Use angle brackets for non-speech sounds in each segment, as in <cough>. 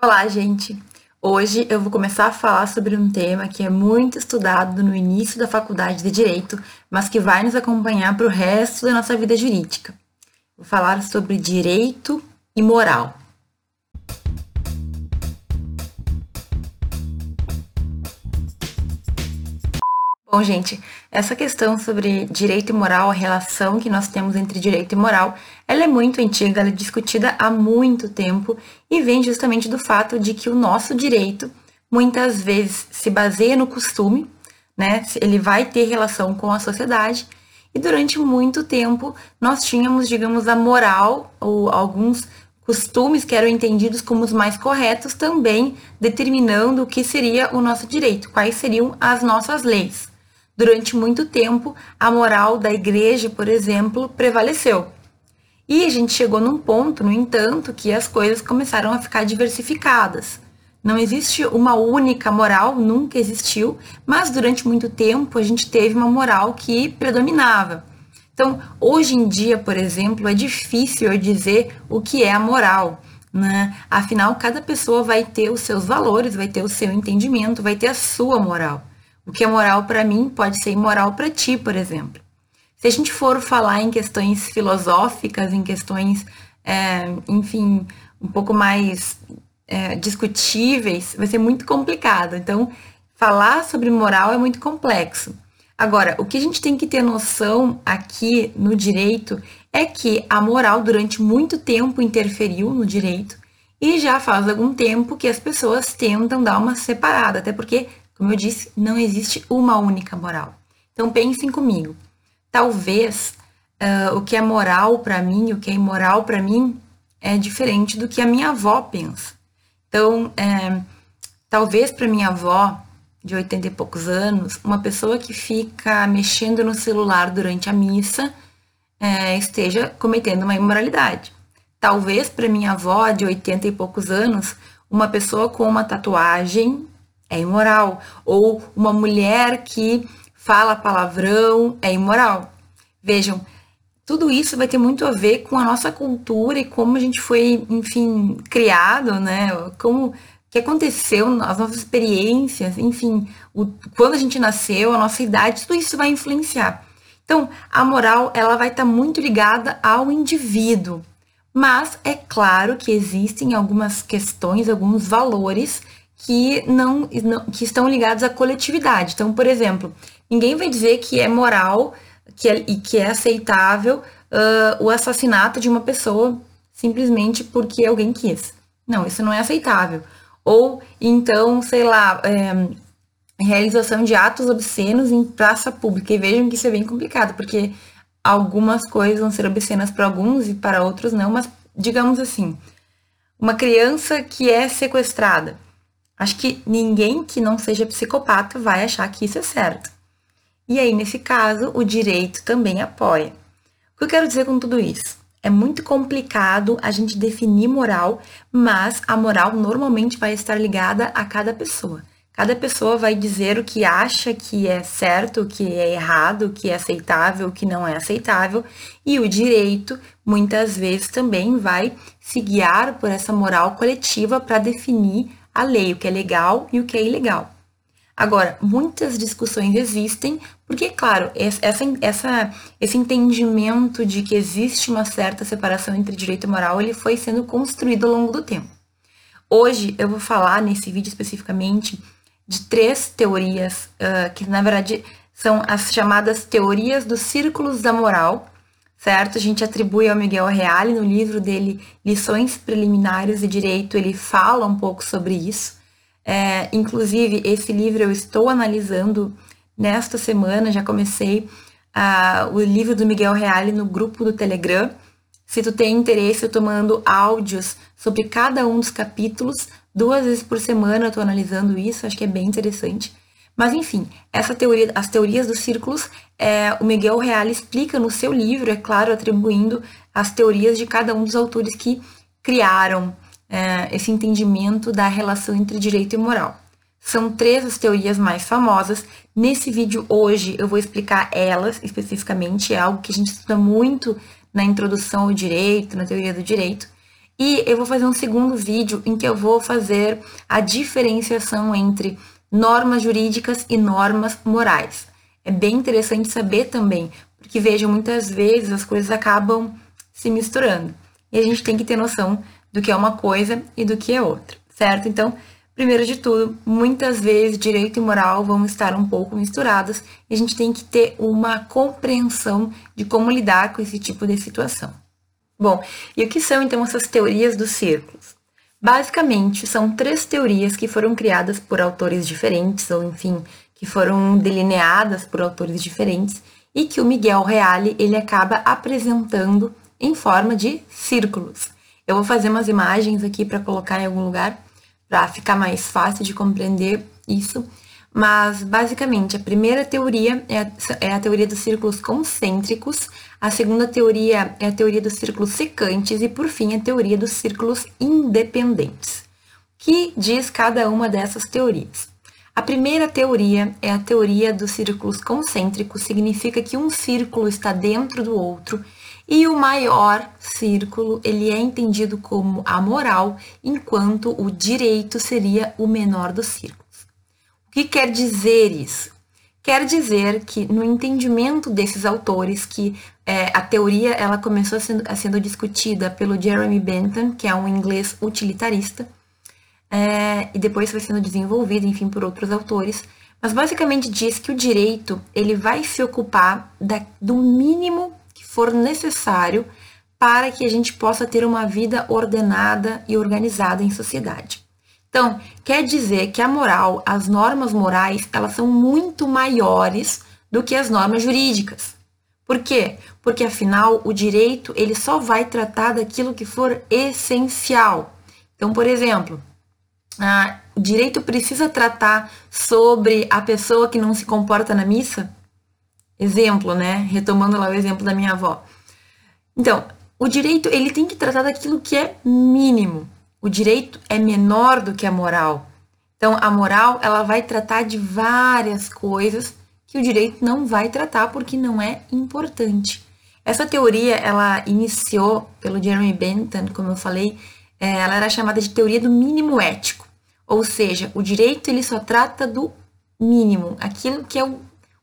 Olá, gente! Hoje eu vou começar a falar sobre um tema que é muito estudado no início da faculdade de Direito, mas que vai nos acompanhar para o resto da nossa vida jurídica. Vou falar sobre direito e moral. Bom, gente, essa questão sobre direito e moral, a relação que nós temos entre direito e moral, ela é muito antiga, ela é discutida há muito tempo e vem justamente do fato de que o nosso direito muitas vezes se baseia no costume, né? Ele vai ter relação com a sociedade e durante muito tempo nós tínhamos, digamos, a moral ou alguns costumes que eram entendidos como os mais corretos também determinando o que seria o nosso direito, quais seriam as nossas leis durante muito tempo, a moral da igreja, por exemplo, prevaleceu. E a gente chegou num ponto, no entanto, que as coisas começaram a ficar diversificadas. Não existe uma única moral, nunca existiu, mas durante muito tempo a gente teve uma moral que predominava. Então, hoje em dia, por exemplo, é difícil eu dizer o que é a moral. Né? Afinal, cada pessoa vai ter os seus valores, vai ter o seu entendimento, vai ter a sua moral. O que é moral para mim pode ser imoral para ti, por exemplo. Se a gente for falar em questões filosóficas, em questões, é, enfim, um pouco mais é, discutíveis, vai ser muito complicado. Então, falar sobre moral é muito complexo. Agora, o que a gente tem que ter noção aqui no direito é que a moral durante muito tempo interferiu no direito e já faz algum tempo que as pessoas tentam dar uma separada, até porque como eu disse, não existe uma única moral. Então pensem comigo. Talvez uh, o que é moral para mim, o que é imoral para mim, é diferente do que a minha avó pensa. Então, é, talvez para minha avó, de 80 e poucos anos, uma pessoa que fica mexendo no celular durante a missa é, esteja cometendo uma imoralidade. Talvez para minha avó, de 80 e poucos anos, uma pessoa com uma tatuagem é imoral. Ou uma mulher que fala palavrão é imoral. Vejam, tudo isso vai ter muito a ver com a nossa cultura e como a gente foi, enfim, criado, né? Como que aconteceu, as nossas experiências, enfim, o, quando a gente nasceu, a nossa idade, tudo isso vai influenciar. Então, a moral, ela vai estar muito ligada ao indivíduo. Mas é claro que existem algumas questões, alguns valores que não, que estão ligados à coletividade. Então, por exemplo, ninguém vai dizer que é moral que é, e que é aceitável uh, o assassinato de uma pessoa simplesmente porque alguém quis. Não, isso não é aceitável. Ou então, sei lá, é, realização de atos obscenos em praça pública. E vejam que isso é bem complicado, porque algumas coisas vão ser obscenas para alguns e para outros não, mas digamos assim, uma criança que é sequestrada Acho que ninguém que não seja psicopata vai achar que isso é certo. E aí, nesse caso, o direito também apoia. O que eu quero dizer com tudo isso? É muito complicado a gente definir moral, mas a moral normalmente vai estar ligada a cada pessoa. Cada pessoa vai dizer o que acha que é certo, o que é errado, o que é aceitável, o que não é aceitável, e o direito muitas vezes também vai se guiar por essa moral coletiva para definir a lei, o que é legal e o que é ilegal. Agora, muitas discussões existem, porque, claro, essa, essa, esse entendimento de que existe uma certa separação entre direito e moral, ele foi sendo construído ao longo do tempo. Hoje eu vou falar nesse vídeo especificamente de três teorias, uh, que na verdade são as chamadas teorias dos círculos da moral, certo? A gente atribui ao Miguel Reale, no livro dele Lições Preliminares de Direito, ele fala um pouco sobre isso. É, inclusive, esse livro eu estou analisando nesta semana, já comecei o livro do Miguel Reale no grupo do Telegram. Se tu tem interesse, eu estou mandando áudios sobre cada um dos capítulos, duas vezes por semana eu estou analisando isso, acho que é bem interessante. Mas enfim, essa teoria, as teorias dos círculos, é, o Miguel Reale explica no seu livro, é claro, atribuindo as teorias de cada um dos autores que criaram é, esse entendimento da relação entre direito e moral. São três as teorias mais famosas. Nesse vídeo hoje eu vou explicar elas especificamente, é algo que a gente estuda muito na introdução ao direito, na teoria do direito. E eu vou fazer um segundo vídeo em que eu vou fazer a diferenciação entre normas jurídicas e normas morais. É bem interessante saber também, porque vejam, muitas vezes as coisas acabam se misturando. E a gente tem que ter noção do que é uma coisa e do que é outra, certo? Então, primeiro de tudo, muitas vezes direito e moral vão estar um pouco misturadas e a gente tem que ter uma compreensão de como lidar com esse tipo de situação. Bom, e o que são então essas teorias dos círculos? Basicamente, são três teorias que foram criadas por autores diferentes, ou enfim, que foram delineadas por autores diferentes, e que o Miguel Reale ele acaba apresentando em forma de círculos. Eu vou fazer umas imagens aqui para colocar em algum lugar, para ficar mais fácil de compreender isso. Mas, basicamente, a primeira teoria é a, é a, teoria dos círculos concêntricos, a segunda teoria é a teoria dos círculos secantes e, por fim, a teoria dos círculos independentes. Que diz cada uma dessas teorias? A primeira teoria é a teoria dos círculos concêntricos, significa que um círculo está dentro do outro e o maior círculo ele é entendido como a moral, enquanto o direito seria o menor dos círculos. O que quer dizer isso? Quer dizer que no entendimento desses autores, que é, a teoria ela começou sendo, sendo discutida pelo Jeremy Bentham, que é um inglês utilitarista, é, e depois foi sendo desenvolvido, enfim, por outros autores. Mas basicamente diz que o direito ele vai se ocupar da, do mínimo que for necessário para que a gente possa ter uma vida ordenada e organizada em sociedade. Então, quer dizer que a moral, as normas morais, elas são muito maiores do que as normas jurídicas. Por quê? Porque afinal o direito ele só vai tratar daquilo que for essencial. Então, por exemplo, ah, o direito precisa tratar sobre a pessoa que não se comporta na missa? Exemplo, né? Retomando lá o exemplo da minha avó. Então, o direito ele tem que tratar daquilo que é mínimo. O direito é menor do que a moral. Então, a moral ela vai tratar de várias coisas que o direito não vai tratar porque não é importante. Essa teoria ela iniciou pelo Jeremy Bentham, como eu falei, é, ela era chamada de teoria do mínimo ético. Ou seja, o direito ele só trata do mínimo, aquilo que é o,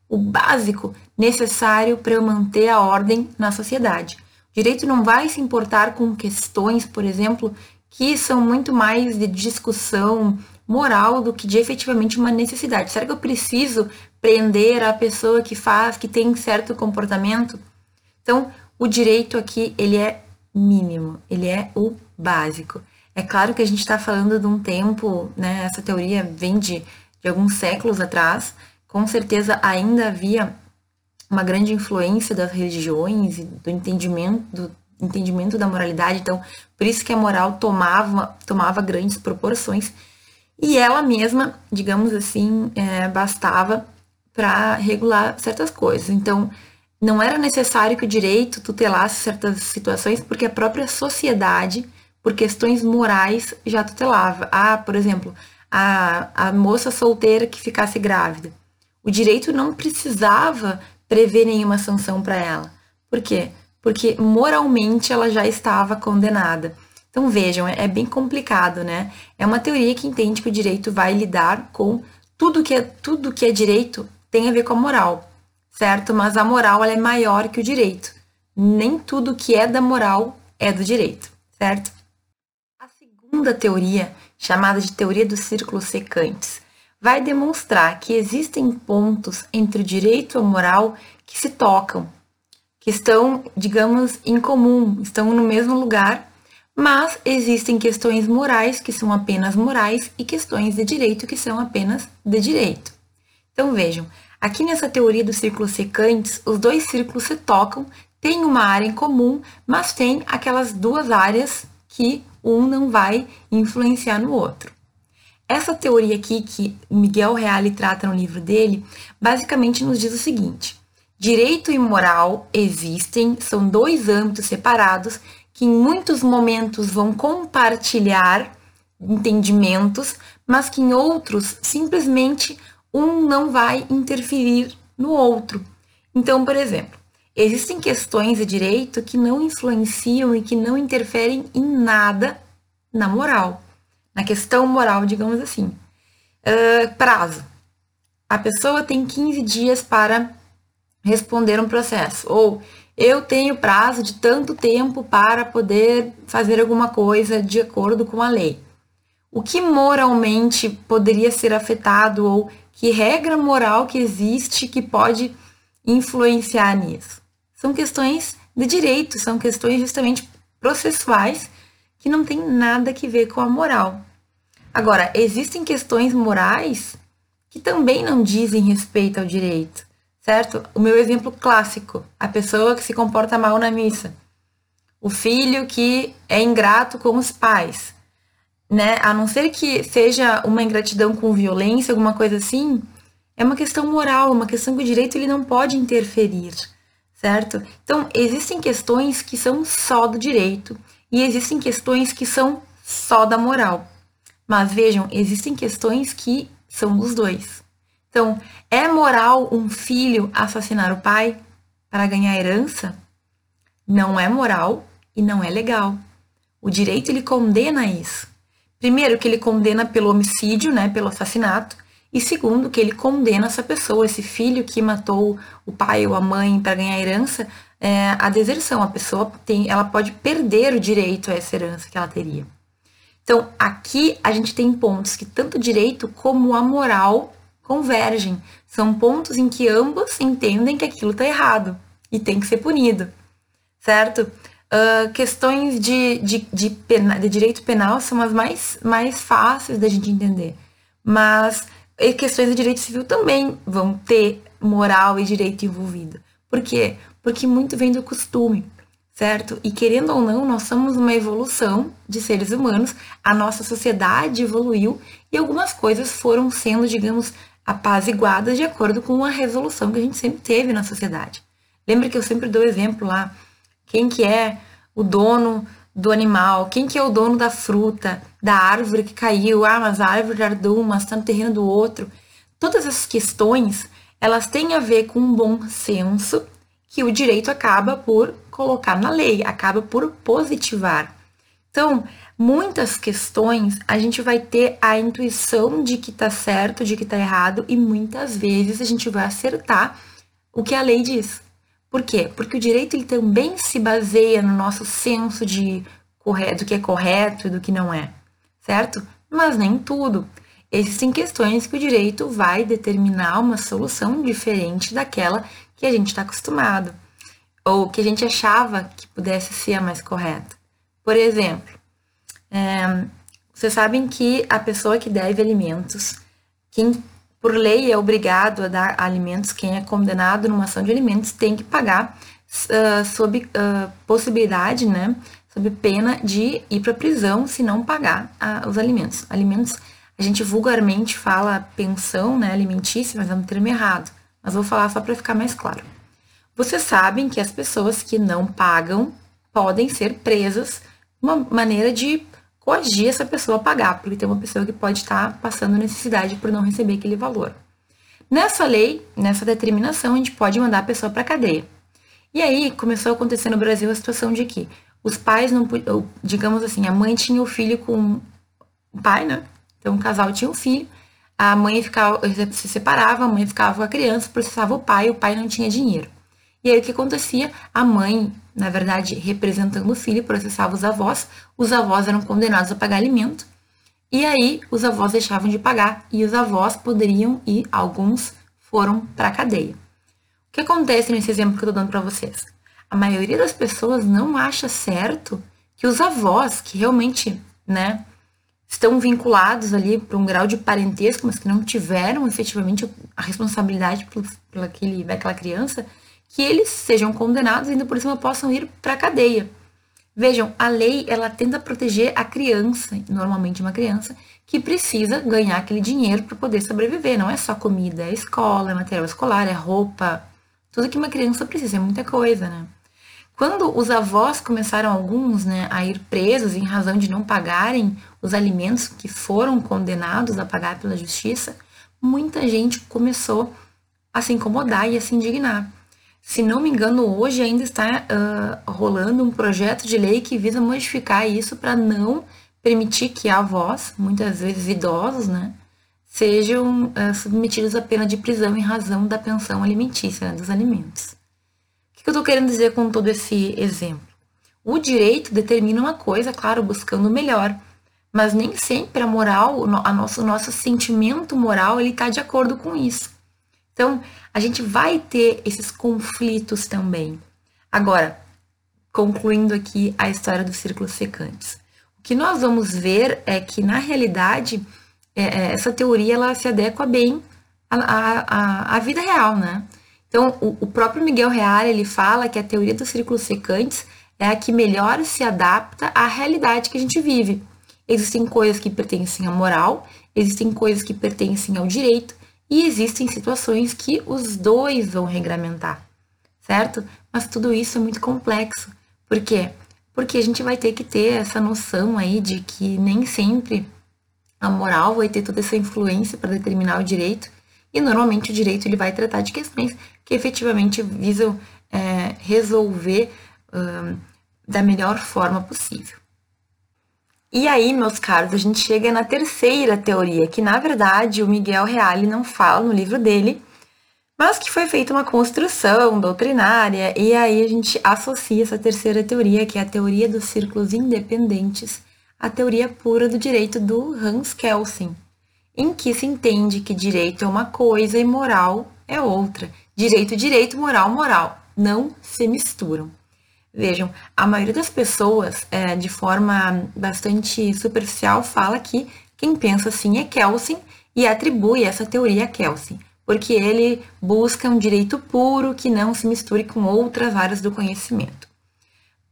o básico necessário para eu manter a ordem na sociedade. O direito não vai se importar com questões, por exemplo, que são muito mais de discussão moral do que de efetivamente uma necessidade. Será que eu preciso prender a pessoa que faz, que tem certo comportamento? Então, o direito aqui, ele é mínimo, ele é o básico. É claro que a gente está falando de um tempo, né? Essa teoria vem de, de alguns séculos atrás. Com certeza ainda havia uma grande influência das religiões e do entendimento, do entendimento da moralidade. Então, por isso que a moral tomava, tomava grandes proporções. E ela mesma, digamos assim, é, bastava para regular certas coisas. Então, não era necessário que o direito tutelasse certas situações, porque a própria sociedade por questões morais já tutelava. Ah, por exemplo, a, a moça solteira que ficasse grávida. O direito não precisava prever nenhuma sanção para ela. Por quê? Porque moralmente ela já estava condenada. Então vejam, é, é bem complicado, né? É uma teoria que entende que o direito vai lidar com tudo que é tudo que é direito tem a ver com a moral, certo? Mas a moral ela é maior que o direito. Nem tudo que é da moral é do direito, certo? segunda teoria, chamada de teoria dos círculos secantes, vai demonstrar que existem pontos entre o direito e a moral que se tocam, que estão, digamos, em comum, estão no mesmo lugar, mas existem questões morais que são apenas morais e questões de direito que são apenas de direito. Então vejam, aqui nessa teoria dos círculos secantes, os dois círculos se tocam, têm uma área em comum, mas tem aquelas duas áreas que um não vai influenciar no outro. Essa teoria aqui que Miguel Reale trata no livro dele, basicamente nos diz o seguinte: direito e moral existem, são dois âmbitos separados que em muitos momentos vão compartilhar entendimentos, mas que em outros simplesmente um não vai interferir no outro. Então, por exemplo, existem questões de direito que não influenciam e que não interferem em nada na moral, na questão moral, digamos assim. Uh, prazo. A pessoa tem 15 dias para responder um processo, ou eu tenho prazo de tanto tempo para poder fazer alguma coisa de acordo com a lei. O que moralmente poderia ser afetado ou que regra moral que existe que pode influenciar nisso? São questões de direito, são questões justamente processuais que não tem nada que ver com a moral. Agora, existem questões morais que também não dizem respeito ao direito certo? O meu exemplo clássico, a pessoa que se comporta mal na missa, o filho que é ingrato com os pais, né? A não ser que seja uma ingratidão com violência, alguma coisa assim, é uma questão moral, uma questão que o direito ele não pode interferir, certo? Então, existem questões que são só do direito e existem questões que são só da moral. Mas vejam, existem questões que são dos dois. Então, é moral um filho assassinar o pai para ganhar herança? Não é moral e não é legal. O direito ele condena isso. Primeiro que ele condena pelo homicídio, né, pelo assassinato, e segundo que ele condena essa pessoa, esse filho que matou o pai ou a mãe para ganhar herança, é, a deserção. A pessoa tem, ela pode perder o direito a essa herança que ela teria. Então, aqui a gente tem pontos que tanto o direito como a moral convergem. São pontos em que ambos entendem que aquilo está errado e tem que ser punido, certo? Uh, questões de, de, de, pena, de, direito penal são as mais, mais fáceis da gente entender, mas questões de direito civil também vão ter moral e direito envolvido. Por quê? Porque muito vem do costume, certo? E querendo ou não, nós somos uma evolução de seres humanos, a nossa sociedade evoluiu e algumas coisas foram sendo, digamos, apaziguadas de acordo com a resolução que a gente sempre teve na sociedade. Lembra que eu sempre dou exemplo lá, quem que é o dono do animal, quem que é o dono da fruta, da árvore que caiu, ah, mas a árvore ardou, mas está no terreno do outro. Todas essas questões, elas têm a ver com um bom senso que o direito acaba por colocar na lei, acaba por positivar. Então, muitas questões a gente vai ter a intuição de que tá certo, de que tá errado, e muitas vezes a gente vai acertar o que a lei diz. Por quê? Porque o direito ele também se baseia no nosso senso de do que é correto e do que não é, certo? Mas nem tudo. Existem questões que o direito vai determinar uma solução diferente daquela que a gente está acostumado, ou que a gente achava que pudesse ser a mais correta. Por exemplo, é, vocês sabem que a pessoa que deve alimentos, quem por lei é obrigado a dar alimentos, quem é condenado numa ação de alimentos tem que pagar uh, sob uh, possibilidade, né, sob pena de ir para prisão se não pagar uh, os alimentos. Alimentos, a gente vulgarmente fala pensão, né, alimentícia, mas é um termo errado. Mas vou falar só para ficar mais claro. Vocês sabem que as pessoas que não pagam podem ser presas, uma maneira de coagir essa pessoa a pagar, porque tem uma pessoa que pode estar passando necessidade por não receber aquele valor. Nessa lei, nessa determinação, a gente pode mandar a pessoa para cadeia. E aí começou a acontecer no Brasil a situação de que os pais não digamos assim, a mãe tinha o filho com o pai, né? Então o casal tinha um filho, a mãe ficava, se separava, a mãe ficava com a criança, processava o pai, o pai não tinha dinheiro. E aí o que acontecia? A mãe, na verdade, representando o filho, processava os avós, os avós eram condenados a pagar alimento, e aí os avós deixavam de pagar e os avós poderiam ir, alguns foram para a cadeia. O que acontece nesse exemplo que eu estou dando para vocês? A maioria das pessoas não acha certo que os avós, que realmente, né, estão vinculados ali para um grau de parentesco, mas que não tiveram efetivamente a responsabilidade por, por aquele, daquela criança, que eles sejam condenados e ainda por cima possam ir para a cadeia. Vejam, a lei ela tenta proteger a criança, normalmente uma criança, que precisa ganhar aquele dinheiro para poder sobreviver. Não é só comida, é escola, é material escolar, é roupa, tudo que uma criança precisa, é muita coisa, né? Quando os avós começaram, alguns, né, a ir presos em razão de não pagarem os alimentos que foram condenados a pagar pela justiça, muita gente começou a se incomodar e a se indignar. Se não me engano, hoje ainda está uh, rolando um projeto de lei que visa modificar isso para não permitir que avós, muitas vezes idosos, né, sejam uh, submetidos à pena de prisão em razão da pensão alimentícia, né, dos alimentos. O que eu estou querendo dizer com todo esse exemplo? O direito determina uma coisa, claro, buscando o melhor, mas nem sempre a moral, a nosso, o nosso sentimento moral, ele está de acordo com isso. Então, a gente vai ter esses conflitos também. Agora, concluindo aqui a história dos círculos secantes. O que nós vamos ver é que, na realidade, é, é essa teoria ela se adequa bem à, à, à vida real, né? Então, o, o, próprio Miguel Real, ele fala que a teoria dos círculos secantes é a que melhor se adapta à realidade que a gente vive. Existem coisas que pertencem à moral, existem coisas que pertencem ao direito e existem situações que os dois vão regramentar, certo? Mas tudo isso é muito complexo. Por quê? Porque a gente vai ter que ter essa noção aí de que nem sempre a moral vai ter toda essa influência para determinar o direito e normalmente o direito ele vai tratar de questões que efetivamente visam é, resolver da melhor forma possível. E aí, meus caros, a gente chega na terceira teoria, que na verdade o Miguel Reale não fala no livro dele, mas que foi feita uma construção doutrinária, e aí a gente associa essa terceira teoria, que é a teoria dos círculos independentes, à teoria pura do direito do Hans Kelsen, em que se entende que direito é uma coisa e moral é outra. Direito, direito, moral, moral. Não se misturam. Vejam, a maioria das pessoas, é, de forma bastante superficial, fala que quem pensa assim é Kelsen e atribui essa teoria a Kelsen, porque ele busca um direito puro que não se misture com outras áreas do conhecimento.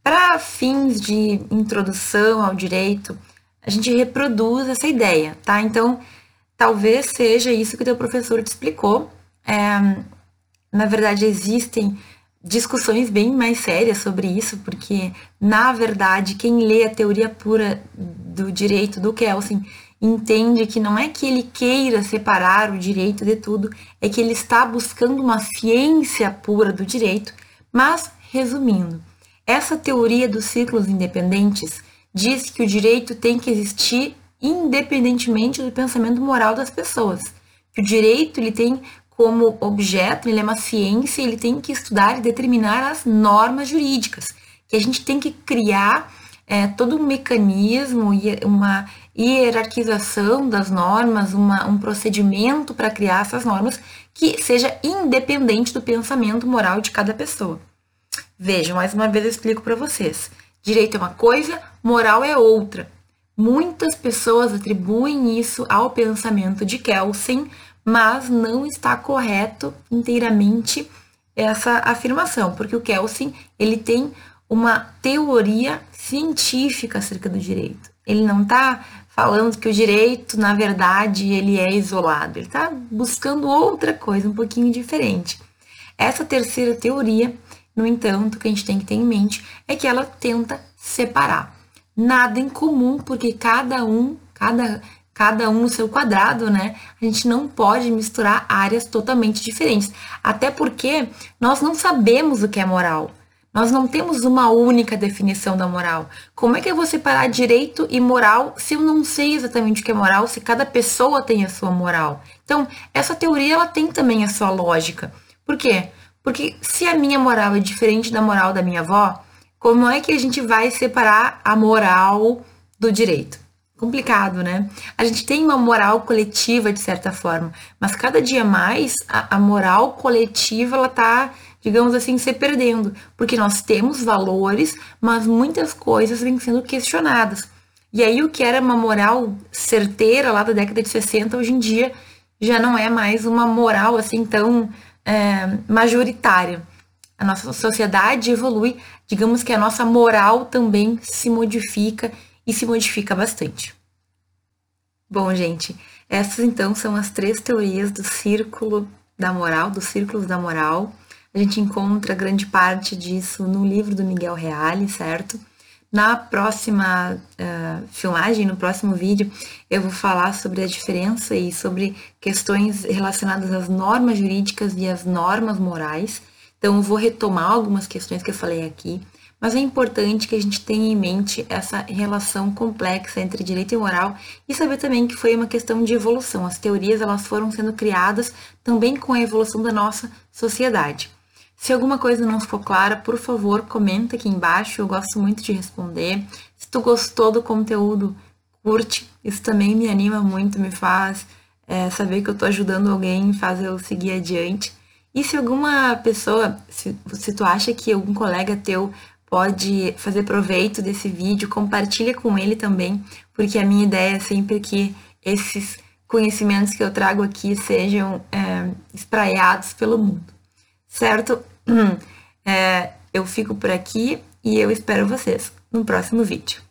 Para fins de introdução ao direito, a gente reproduz essa ideia, tá? Então, talvez seja isso que o teu professor te explicou. É, na verdade, existem discussões bem mais sérias sobre isso, porque, na verdade, quem lê a teoria pura do direito do Kelsen entende que não é que ele queira separar o direito de tudo, é que ele está buscando uma ciência pura do direito, mas, resumindo, essa teoria dos ciclos independentes diz que o direito tem que existir independentemente do pensamento moral das pessoas. Que o direito ele tem como objeto, ele é uma ciência, ele tem que estudar e determinar as normas jurídicas, que a gente tem que criar é, todo um mecanismo e uma hierarquização das normas, uma, um procedimento para criar essas normas que seja independente do pensamento moral de cada pessoa. Vejam, mais uma vez eu explico para vocês. Direito é uma coisa, moral é outra. Muitas pessoas atribuem isso ao pensamento de Kelsen, mas não está correto inteiramente essa afirmação, porque o Kelsen ele tem uma teoria científica acerca do direito. Ele não está falando que o direito, na verdade, ele é isolado. Ele está buscando outra coisa, um pouquinho diferente. Essa terceira teoria, no entanto, que a gente tem que ter em mente é que ela tenta separar. Nada em comum, porque cada um, cada cada um no seu quadrado, né? A gente não pode misturar áreas totalmente diferentes. Até porque nós não sabemos o que é moral. Nós não temos uma única definição da moral. Como é que eu vou separar direito e moral se eu não sei exatamente o que é moral, se cada pessoa tem a sua moral? Então, essa teoria ela tem também a sua lógica. Por quê? Porque se a minha moral é diferente da moral da minha avó, como é que a gente vai separar a moral do direito? Complicado, né? A gente tem uma moral coletiva de certa forma, mas cada dia mais a, a, moral coletiva ela tá, digamos assim, se perdendo, porque nós temos valores, mas muitas coisas vêm sendo questionadas. E aí o que era uma moral certeira lá da década de 60 hoje em dia já não é mais uma moral assim tão é, majoritária. A nossa sociedade evolui, digamos que a nossa moral também se modifica e se modifica bastante. Bom, gente, essas então são as três teorias do círculo da moral, dos círculos da moral. A gente encontra grande parte disso no livro do Miguel Reale, certo? Na próxima uh, filmagem, no próximo vídeo, eu vou falar sobre a diferença e sobre questões relacionadas às normas jurídicas e às normas morais. Então, eu vou retomar algumas questões que eu falei aqui, mas é importante que a gente tenha em mente essa relação complexa entre direito e moral e saber também que foi uma questão de evolução. As teorias elas foram sendo criadas também com a evolução da nossa sociedade. Se alguma coisa não ficou clara, por favor, comenta aqui embaixo, eu gosto muito de responder. Se tu gostou do conteúdo, curte, isso também me anima muito, me faz é, saber que eu estou ajudando alguém, faz eu seguir adiante. E se alguma pessoa, se, se tu acha que algum colega teu pode fazer proveito desse vídeo, compartilha com ele também, porque a minha ideia é sempre que esses conhecimentos que eu trago aqui sejam é, espraiados pelo mundo. Certo? <clears throat> É, eu fico por aqui e eu espero vocês no próximo vídeo.